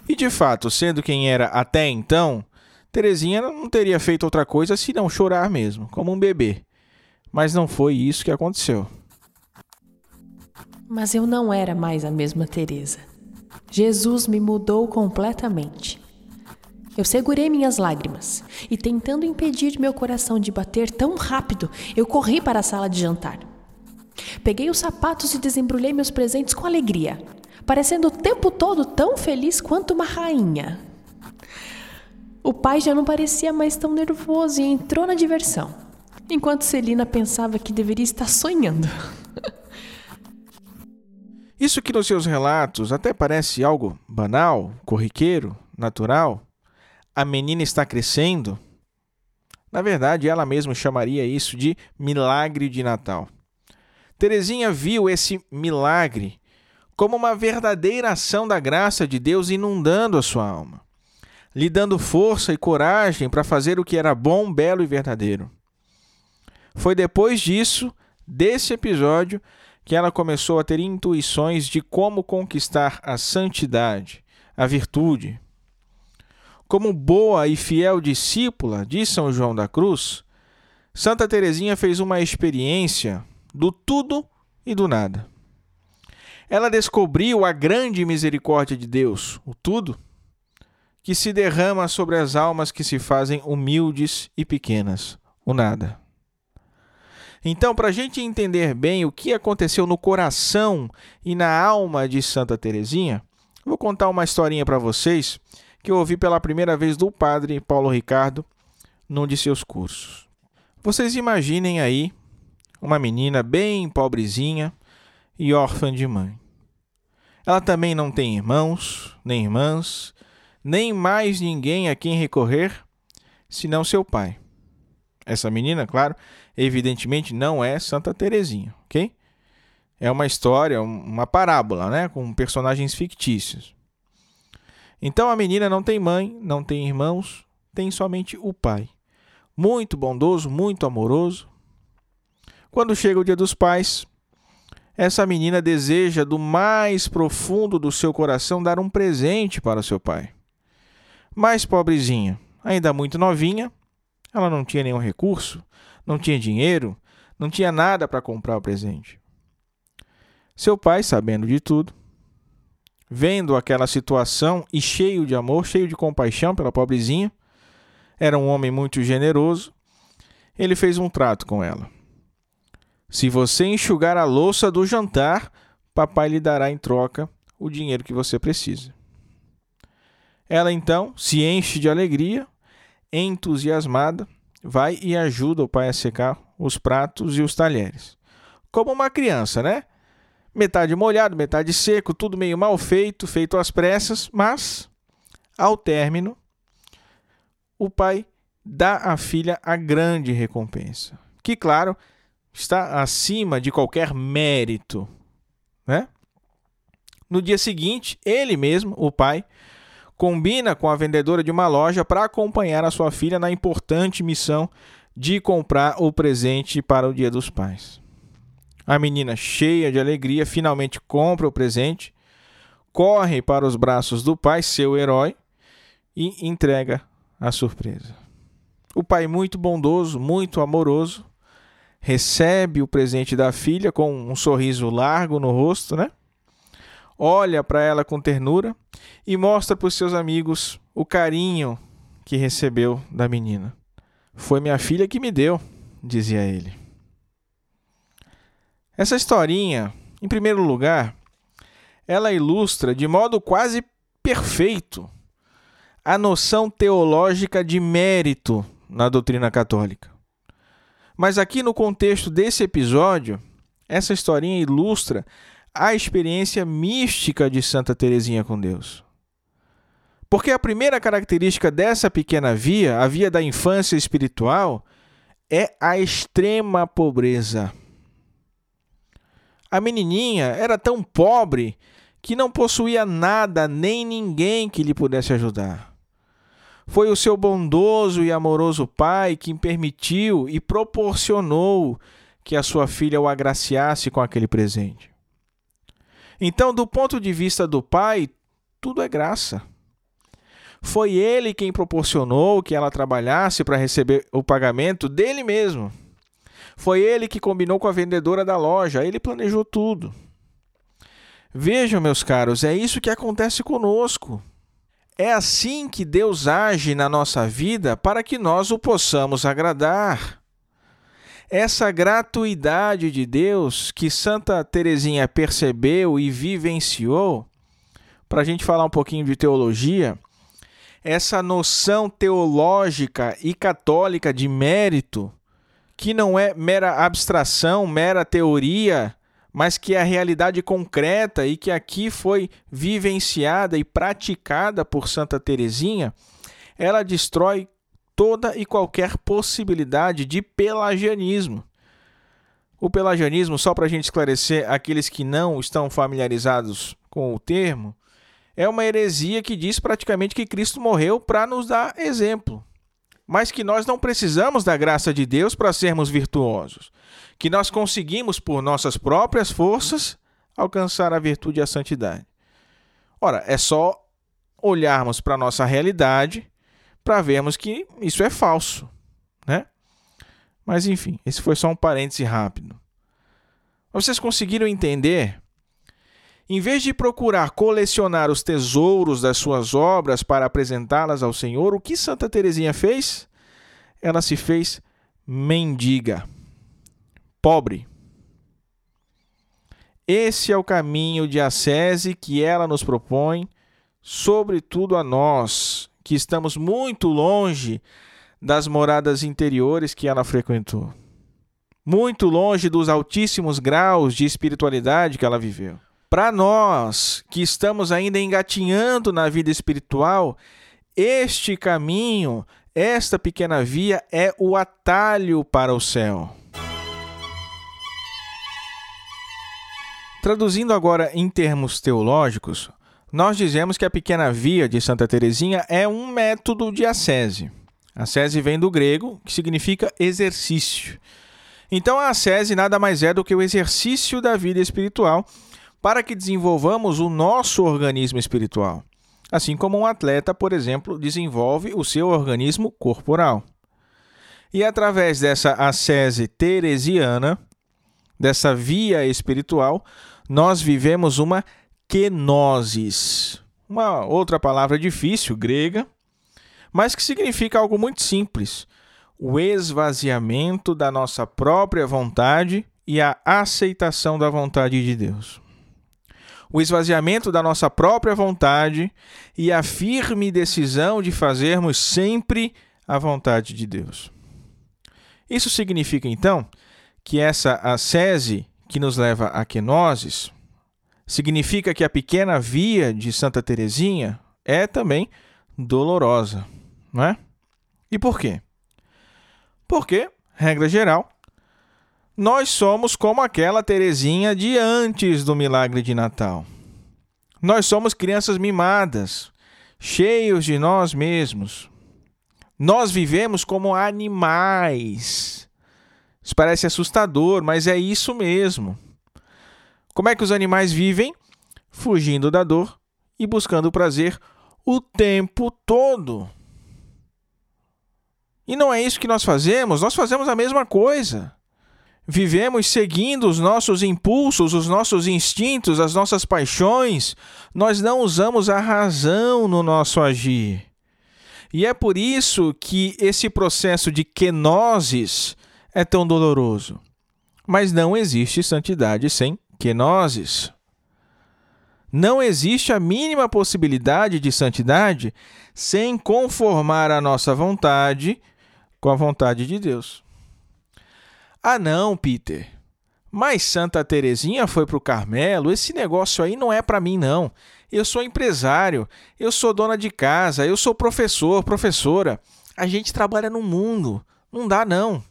E de fato, sendo quem era até então, Terezinha não teria feito outra coisa se não chorar mesmo, como um bebê. Mas não foi isso que aconteceu.
Mas eu não era mais a mesma Teresa. Jesus me mudou completamente. Eu segurei minhas lágrimas e, tentando impedir meu coração de bater tão rápido, eu corri para a sala de jantar. Peguei os sapatos e desembrulhei meus presentes com alegria parecendo o tempo todo tão feliz quanto uma rainha. O pai já não parecia mais tão nervoso e entrou na diversão, enquanto Celina pensava que deveria estar sonhando.
Isso que nos seus relatos até parece algo banal, corriqueiro, natural. A menina está crescendo. Na verdade, ela mesma chamaria isso de milagre de Natal. Terezinha viu esse milagre como uma verdadeira ação da graça de Deus inundando a sua alma, lhe dando força e coragem para fazer o que era bom, belo e verdadeiro. Foi depois disso, desse episódio, que ela começou a ter intuições de como conquistar a santidade, a virtude. Como boa e fiel discípula de São João da Cruz, Santa Teresinha fez uma experiência do tudo e do nada. Ela descobriu a grande misericórdia de Deus, o tudo, que se derrama sobre as almas que se fazem humildes e pequenas, o nada. Então, para a gente entender bem o que aconteceu no coração e na alma de Santa Teresinha, vou contar uma historinha para vocês que eu ouvi pela primeira vez do padre Paulo Ricardo num de seus cursos. Vocês imaginem aí uma menina bem pobrezinha e órfã de mãe. Ela também não tem irmãos, nem irmãs, nem mais ninguém a quem recorrer, senão seu pai. Essa menina, claro, evidentemente não é Santa Teresinha, ok? É uma história, uma parábola, né, com personagens fictícios. Então a menina não tem mãe, não tem irmãos, tem somente o pai. Muito bondoso, muito amoroso. Quando chega o dia dos pais, essa menina deseja do mais profundo do seu coração dar um presente para seu pai. Mas pobrezinha, ainda muito novinha, ela não tinha nenhum recurso, não tinha dinheiro, não tinha nada para comprar o presente. Seu pai, sabendo de tudo, vendo aquela situação e cheio de amor, cheio de compaixão pela pobrezinha, era um homem muito generoso, ele fez um trato com ela. Se você enxugar a louça do jantar, papai lhe dará em troca o dinheiro que você precisa. Ela então se enche de alegria, entusiasmada, vai e ajuda o pai a secar os pratos e os talheres. Como uma criança, né? Metade molhado, metade seco, tudo meio mal feito, feito às pressas, mas ao término, o pai dá à filha a grande recompensa. Que, claro, está acima de qualquer mérito, né? No dia seguinte, ele mesmo, o pai, combina com a vendedora de uma loja para acompanhar a sua filha na importante missão de comprar o presente para o Dia dos Pais. A menina, cheia de alegria, finalmente compra o presente, corre para os braços do pai, seu herói, e entrega a surpresa. O pai, muito bondoso, muito amoroso, recebe o presente da filha com um sorriso largo no rosto, né? Olha para ela com ternura e mostra para os seus amigos o carinho que recebeu da menina. Foi minha filha que me deu, dizia ele. Essa historinha, em primeiro lugar, ela ilustra de modo quase perfeito a noção teológica de mérito na doutrina católica. Mas aqui no contexto desse episódio, essa historinha ilustra a experiência mística de Santa Teresinha com Deus. Porque a primeira característica dessa pequena via, a via da infância espiritual, é a extrema pobreza. A menininha era tão pobre que não possuía nada nem ninguém que lhe pudesse ajudar. Foi o seu bondoso e amoroso pai quem permitiu e proporcionou que a sua filha o agraciasse com aquele presente. Então, do ponto de vista do pai, tudo é graça. Foi ele quem proporcionou que ela trabalhasse para receber o pagamento dele mesmo. Foi ele que combinou com a vendedora da loja, ele planejou tudo. Vejam, meus caros, é isso que acontece conosco. É assim que Deus age na nossa vida para que nós o possamos agradar. Essa gratuidade de Deus que Santa Teresinha percebeu e vivenciou, para a gente falar um pouquinho de teologia, essa noção teológica e católica de mérito, que não é mera abstração, mera teoria, mas que é a realidade concreta e que aqui foi vivenciada e praticada por Santa Teresinha, ela destrói toda e qualquer possibilidade de pelagianismo. O pelagianismo, só para a gente esclarecer aqueles que não estão familiarizados com o termo, é uma heresia que diz praticamente que Cristo morreu para nos dar exemplo mas que nós não precisamos da graça de Deus para sermos virtuosos, que nós conseguimos por nossas próprias forças alcançar a virtude e a santidade. Ora, é só olharmos para a nossa realidade para vermos que isso é falso, né? Mas enfim, esse foi só um parêntese rápido. Vocês conseguiram entender? Em vez de procurar colecionar os tesouros das suas obras para apresentá-las ao Senhor, o que Santa Teresinha fez? Ela se fez mendiga, pobre. Esse é o caminho de ascese que ela nos propõe sobretudo a nós, que estamos muito longe das moradas interiores que ela frequentou, muito longe dos altíssimos graus de espiritualidade que ela viveu. Para nós que estamos ainda engatinhando na vida espiritual, este caminho, esta pequena via é o atalho para o céu. Traduzindo agora em termos teológicos, nós dizemos que a pequena via de Santa Teresinha é um método de ascese. Ascese vem do grego, que significa exercício. Então a ascese nada mais é do que o exercício da vida espiritual para que desenvolvamos o nosso organismo espiritual. Assim como um atleta, por exemplo, desenvolve o seu organismo corporal. E através dessa ascese teresiana, dessa via espiritual, nós vivemos uma kenosis, uma outra palavra difícil, grega, mas que significa algo muito simples: o esvaziamento da nossa própria vontade e a aceitação da vontade de Deus. O esvaziamento da nossa própria vontade e a firme decisão de fazermos sempre a vontade de Deus. Isso significa então que essa ascese que nos leva a kenosis significa que a pequena via de Santa Teresinha é também dolorosa, não é? E por quê? Porque, regra geral, nós somos como aquela Teresinha de antes do milagre de Natal. Nós somos crianças mimadas, cheios de nós mesmos. Nós vivemos como animais. Isso parece assustador, mas é isso mesmo. Como é que os animais vivem? Fugindo da dor e buscando prazer o tempo todo. E não é isso que nós fazemos, nós fazemos a mesma coisa. Vivemos seguindo os nossos impulsos, os nossos instintos, as nossas paixões. Nós não usamos a razão no nosso agir. E é por isso que esse processo de kenosis é tão doloroso. Mas não existe santidade sem kenosis. Não existe a mínima possibilidade de santidade sem conformar a nossa vontade com a vontade de Deus. Ah, não, Peter. Mas Santa Terezinha foi para o Carmelo. Esse negócio aí não é para mim, não. Eu sou empresário, eu sou dona de casa, eu sou professor, professora. A gente trabalha no mundo. Não dá, não.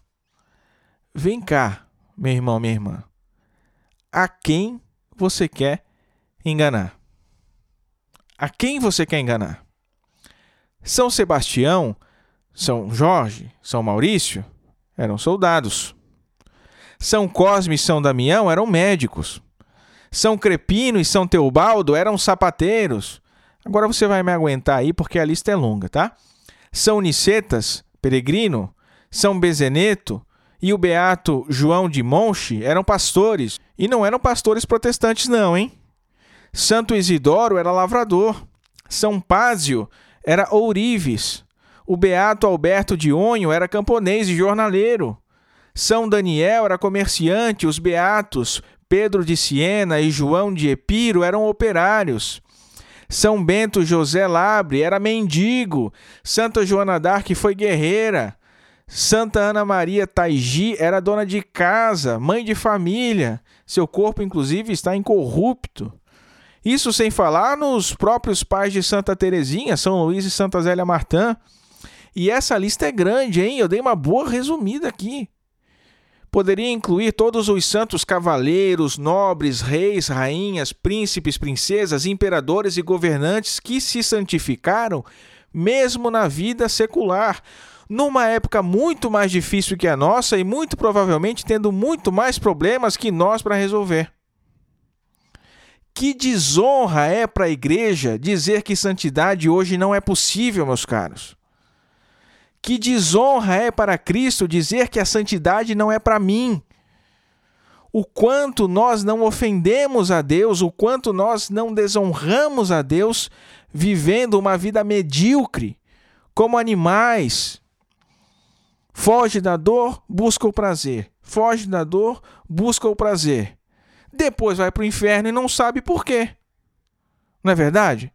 Vem cá, meu irmão, minha irmã a quem você quer enganar. A quem você quer enganar? São Sebastião, São Jorge, São Maurício eram soldados. São Cosme e São Damião eram médicos. São Crepino e São Teobaldo eram sapateiros. Agora você vai me aguentar aí porque a lista é longa, tá? São Nicetas, peregrino, São Bezeneto, e o beato João de Monche eram pastores, e não eram pastores protestantes não, hein? Santo Isidoro era lavrador, São Pázio era ourives, o beato Alberto de Onho era camponês e jornaleiro, São Daniel era comerciante, os beatos Pedro de Siena e João de Epiro eram operários. São Bento José Labre era mendigo, Santa Joana d'Arc foi guerreira, Santa Ana Maria Taigi era dona de casa, mãe de família. Seu corpo, inclusive, está incorrupto. Isso sem falar nos próprios pais de Santa Teresinha, São Luís e Santa Zélia Martã. E essa lista é grande, hein? Eu dei uma boa resumida aqui. Poderia incluir todos os santos cavaleiros, nobres, reis, rainhas, príncipes, princesas, imperadores e governantes que se santificaram mesmo na vida secular, numa época muito mais difícil que a nossa e muito provavelmente tendo muito mais problemas que nós para resolver. Que desonra é para a igreja dizer que santidade hoje não é possível, meus caros. Que desonra é para Cristo dizer que a santidade não é para mim. O quanto nós não ofendemos a Deus, o quanto nós não desonramos a Deus vivendo uma vida medíocre, como animais, Foge da dor, busca o prazer. Foge da dor, busca o prazer. Depois vai para o inferno e não sabe por quê. Não é verdade?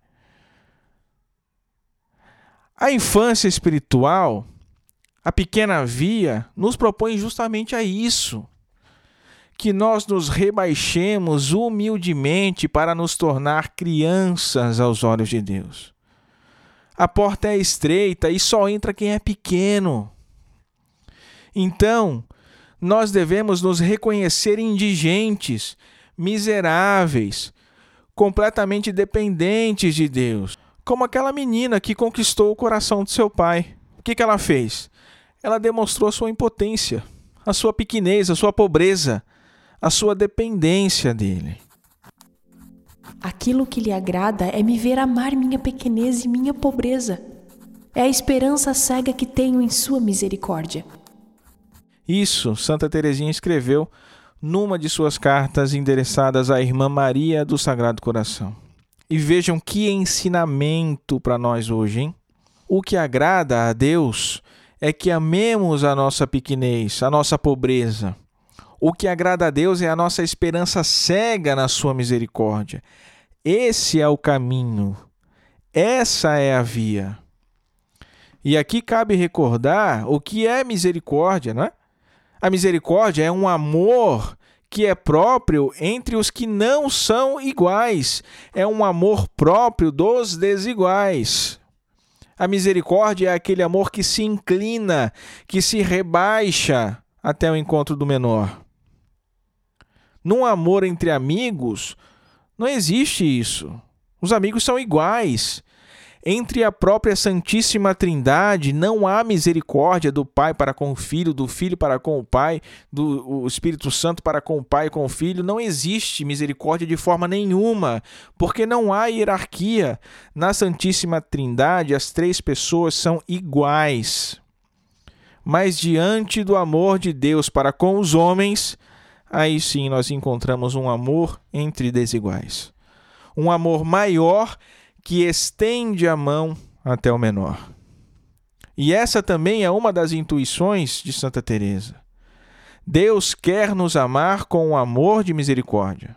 A infância espiritual, a pequena via, nos propõe justamente a isso. Que nós nos rebaixemos humildemente para nos tornar crianças aos olhos de Deus. A porta é estreita e só entra quem é pequeno. Então, nós devemos nos reconhecer indigentes, miseráveis, completamente dependentes de Deus, como aquela menina que conquistou o coração de seu pai. O que, que ela fez? Ela demonstrou a sua impotência, a sua pequenez, a sua pobreza, a sua dependência dele.
Aquilo que lhe agrada é me ver amar minha pequenez e minha pobreza. É a esperança cega que tenho em sua misericórdia.
Isso Santa Teresinha escreveu numa de suas cartas endereçadas à irmã Maria do Sagrado Coração. E vejam que ensinamento para nós hoje, hein? O que agrada a Deus é que amemos a nossa pequenez, a nossa pobreza. O que agrada a Deus é a nossa esperança cega na sua misericórdia. Esse é o caminho. Essa é a via. E aqui cabe recordar o que é misericórdia, não é? A misericórdia é um amor que é próprio entre os que não são iguais. É um amor próprio dos desiguais. A misericórdia é aquele amor que se inclina, que se rebaixa até o encontro do menor. Num amor entre amigos, não existe isso. Os amigos são iguais. Entre a própria Santíssima Trindade não há misericórdia do Pai para com o Filho, do Filho para com o Pai, do Espírito Santo para com o Pai e com o Filho. Não existe misericórdia de forma nenhuma, porque não há hierarquia. Na Santíssima Trindade, as três pessoas são iguais. Mas diante do amor de Deus para com os homens, aí sim nós encontramos um amor entre desiguais. Um amor maior que estende a mão até o menor. E essa também é uma das intuições de Santa Teresa. Deus quer nos amar com um amor de misericórdia.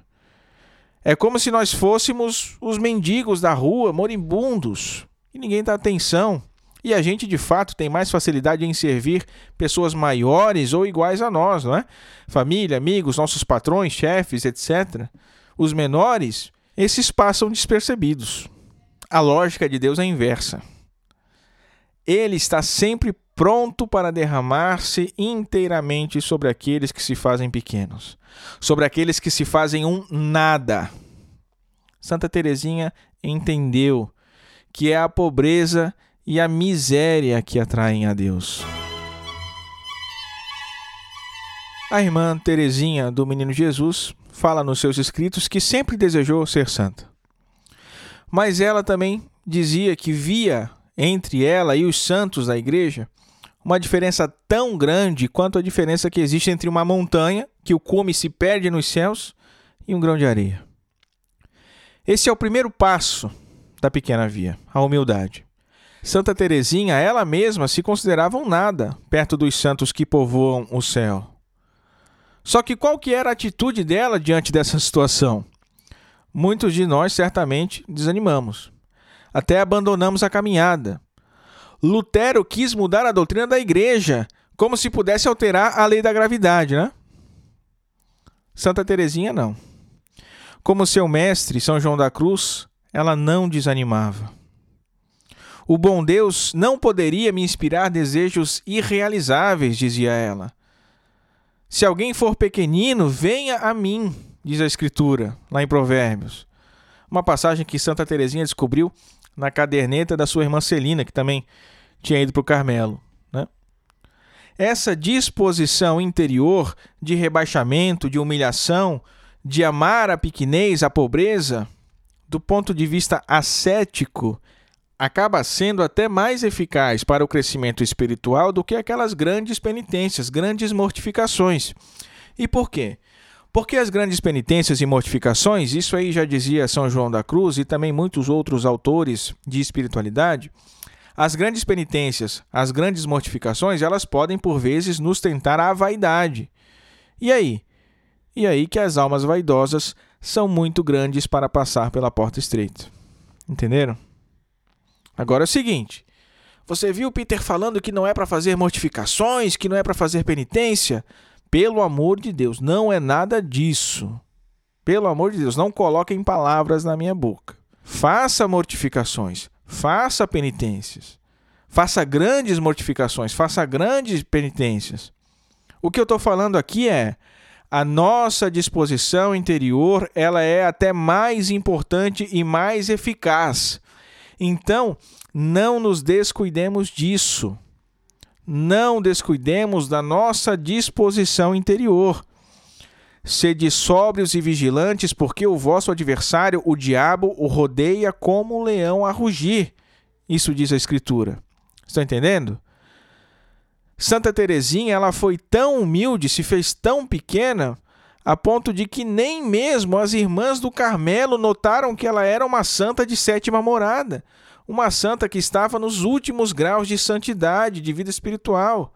É como se nós fôssemos os mendigos da rua, moribundos, e ninguém dá atenção. E a gente, de fato, tem mais facilidade em servir pessoas maiores ou iguais a nós, não é? Família, amigos, nossos patrões, chefes, etc. Os menores, esses passam despercebidos. A lógica de Deus é inversa. Ele está sempre pronto para derramar-se inteiramente sobre aqueles que se fazem pequenos, sobre aqueles que se fazem um nada. Santa Teresinha entendeu que é a pobreza e a miséria que atraem a Deus. A irmã Teresinha do Menino Jesus fala nos seus escritos que sempre desejou ser santa. Mas ela também dizia que via entre ela e os santos da igreja uma diferença tão grande quanto a diferença que existe entre uma montanha, que o cume se perde nos céus, e um grão de areia. Esse é o primeiro passo da pequena via, a humildade. Santa Teresinha, ela mesma, se considerava um nada perto dos santos que povoam o céu. Só que qual que era a atitude dela diante dessa situação? Muitos de nós certamente desanimamos. Até abandonamos a caminhada. Lutero quis mudar a doutrina da igreja, como se pudesse alterar a lei da gravidade, né? Santa Teresinha não. Como seu mestre, São João da Cruz, ela não desanimava. O bom Deus não poderia me inspirar desejos irrealizáveis, dizia ela. Se alguém for pequenino, venha a mim diz a Escritura, lá em Provérbios. Uma passagem que Santa Teresinha descobriu na caderneta da sua irmã Celina, que também tinha ido para o Carmelo. Né? Essa disposição interior de rebaixamento, de humilhação, de amar a pequenez, a pobreza, do ponto de vista ascético, acaba sendo até mais eficaz para o crescimento espiritual do que aquelas grandes penitências, grandes mortificações. E por quê? Porque as grandes penitências e mortificações, isso aí já dizia São João da Cruz e também muitos outros autores de espiritualidade, as grandes penitências, as grandes mortificações, elas podem por vezes nos tentar à vaidade. E aí? E aí que as almas vaidosas são muito grandes para passar pela porta estreita. Entenderam? Agora é o seguinte: Você viu Peter falando que não é para fazer mortificações, que não é para fazer penitência? Pelo amor de Deus, não é nada disso. Pelo amor de Deus, não coloquem palavras na minha boca. Faça mortificações, faça penitências, faça grandes mortificações, faça grandes penitências. O que eu estou falando aqui é a nossa disposição interior, ela é até mais importante e mais eficaz. Então, não nos descuidemos disso. Não descuidemos da nossa disposição interior. Sede sóbrios e vigilantes, porque o vosso adversário, o diabo, o rodeia como um leão a rugir. Isso diz a Escritura. Estão entendendo? Santa Teresinha, ela foi tão humilde, se fez tão pequena, a ponto de que nem mesmo as irmãs do Carmelo notaram que ela era uma santa de sétima morada, uma santa que estava nos últimos graus de santidade, de vida espiritual,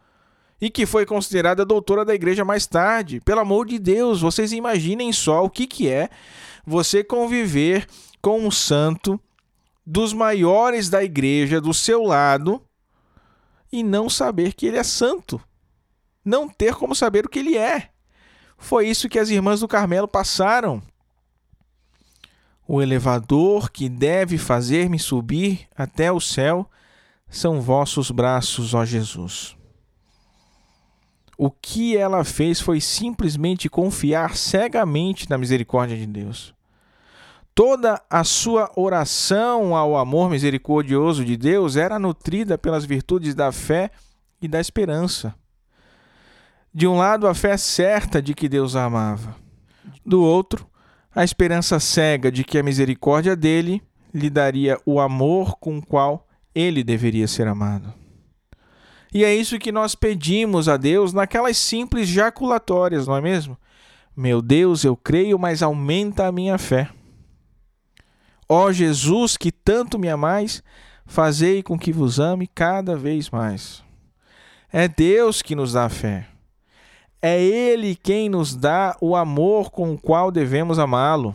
e que foi considerada doutora da igreja mais tarde. Pelo amor de Deus, vocês imaginem só o que, que é você conviver com um santo dos maiores da igreja do seu lado e não saber que ele é santo. Não ter como saber o que ele é. Foi isso que as irmãs do Carmelo passaram. O elevador que deve fazer-me subir até o céu são vossos braços, ó Jesus. O que ela fez foi simplesmente confiar cegamente na misericórdia de Deus. Toda a sua oração ao amor misericordioso de Deus era nutrida pelas virtudes da fé e da esperança. De um lado, a fé certa de que Deus a amava. Do outro, a esperança cega de que a misericórdia dele lhe daria o amor com o qual ele deveria ser amado. E é isso que nós pedimos a Deus naquelas simples jaculatórias, não é mesmo? Meu Deus, eu creio, mas aumenta a minha fé. Ó Jesus, que tanto me amais, fazei com que vos ame cada vez mais. É Deus que nos dá fé. É Ele quem nos dá o amor com o qual devemos amá-lo.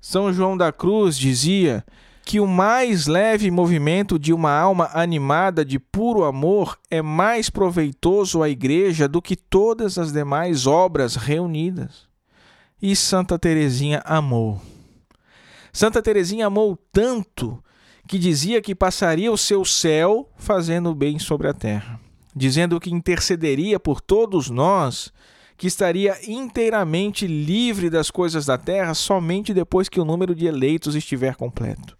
São João da Cruz dizia que o mais leve movimento de uma alma animada de puro amor é mais proveitoso à igreja do que todas as demais obras reunidas. E Santa Teresinha amou. Santa Teresinha amou tanto que dizia que passaria o seu céu fazendo bem sobre a terra, dizendo que intercederia por todos nós, que estaria inteiramente livre das coisas da terra somente depois que o número de eleitos estiver completo.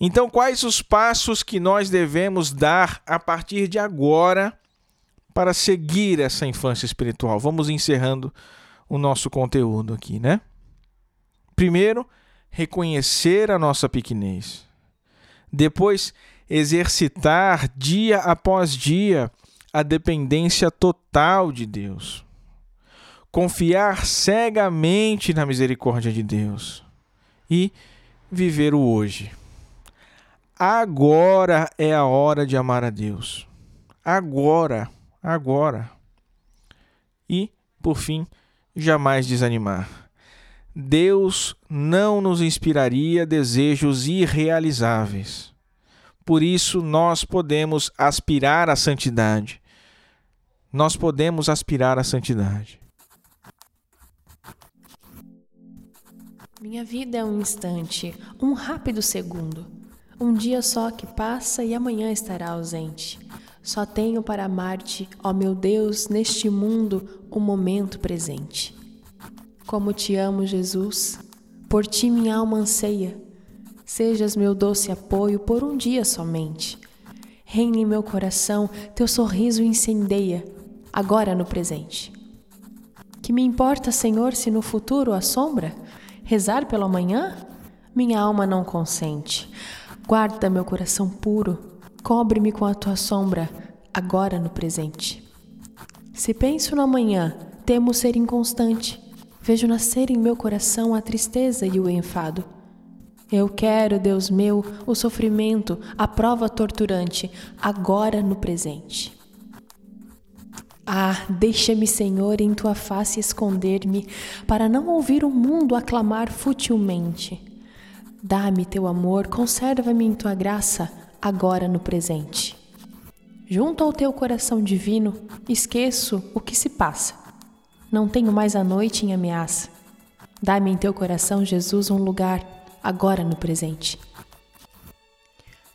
Então, quais os passos que nós devemos dar a partir de agora para seguir essa infância espiritual? Vamos encerrando o nosso conteúdo aqui, né? Primeiro, reconhecer a nossa pequenez. Depois, exercitar dia após dia a dependência total de Deus. Confiar cegamente na misericórdia de Deus. E viver o hoje. Agora é a hora de amar a Deus. Agora, agora. E, por fim, jamais desanimar Deus não nos inspiraria desejos irrealizáveis. Por isso, nós podemos aspirar à santidade. Nós podemos aspirar à santidade.
Minha vida é um instante, um rápido segundo. Um dia só que passa e amanhã estará ausente. Só tenho para amar-te, ó meu Deus, neste mundo, o um momento presente. Como te amo, Jesus. Por ti minha alma anseia. Sejas meu doce apoio por um dia somente. Reine em meu coração, teu sorriso incendeia, agora no presente. Que me importa, Senhor, se no futuro assombra? Rezar pelo amanhã? Minha alma não consente. Guarda meu coração puro, cobre-me com a tua sombra, agora no presente. Se penso no amanhã, temo ser inconstante. Vejo nascer em meu coração a tristeza e o enfado. Eu quero, Deus meu, o sofrimento, a prova torturante, agora no presente. Ah, deixa-me, Senhor, em tua face esconder-me, para não ouvir o mundo aclamar futilmente. Dá-me teu amor, conserva-me em tua graça, agora no presente. Junto ao teu coração divino, esqueço o que se passa. Não tenho mais a noite em ameaça. Dá-me em teu coração, Jesus, um lugar, agora no presente.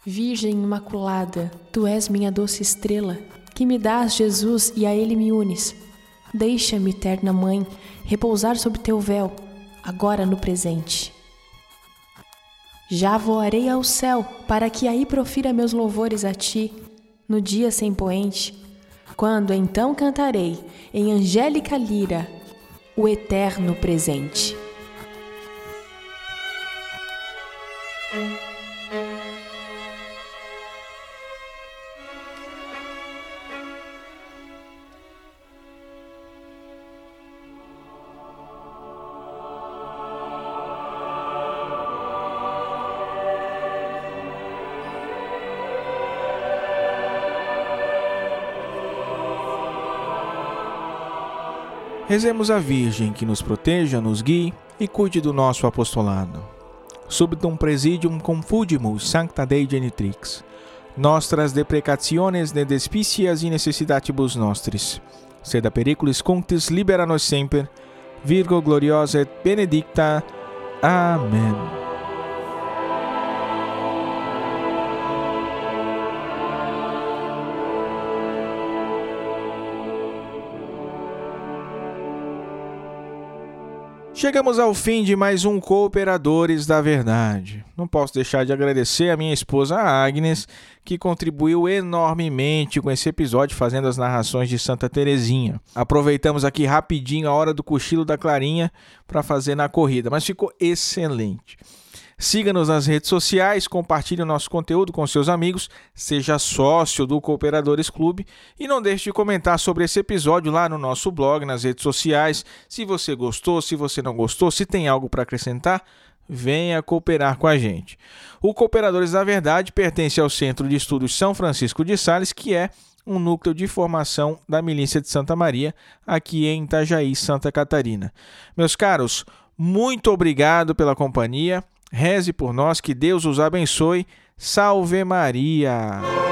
Virgem Imaculada, tu és minha doce estrela, que me dás Jesus e a ele me unes. Deixa-me, eterna Mãe, repousar sob teu véu, agora no presente. Já voarei ao céu, para que aí profira meus louvores a ti, no dia sem poente, quando então cantarei em angélica lira o eterno presente.
Rezemos a Virgem que nos proteja, nos guie e cuide do nosso apostolado. Subtum presidium confugimus sancta Dei genitrix. Nostras deprecationes ne despicias e necessitatibus nostris. Sed a periculis contis libera nos semper. Virgo gloriosa et benedicta. Amém. Chegamos ao fim de mais um Cooperadores da Verdade. Não posso deixar de agradecer a minha esposa Agnes, que contribuiu enormemente com esse episódio fazendo as narrações de Santa Terezinha. Aproveitamos aqui rapidinho a hora do cochilo da Clarinha para fazer na corrida, mas ficou excelente. Siga-nos nas redes sociais, compartilhe o nosso conteúdo com seus amigos, seja sócio do Cooperadores Clube e não deixe de comentar sobre esse episódio lá no nosso blog, nas redes sociais. Se você gostou, se você não gostou, se tem algo para acrescentar, venha cooperar com a gente. O Cooperadores da Verdade pertence ao Centro de Estudos São Francisco de Sales, que é um núcleo de formação da Milícia de Santa Maria, aqui em Itajaí, Santa Catarina. Meus caros, muito obrigado pela companhia. Reze por nós, que Deus os abençoe. Salve Maria!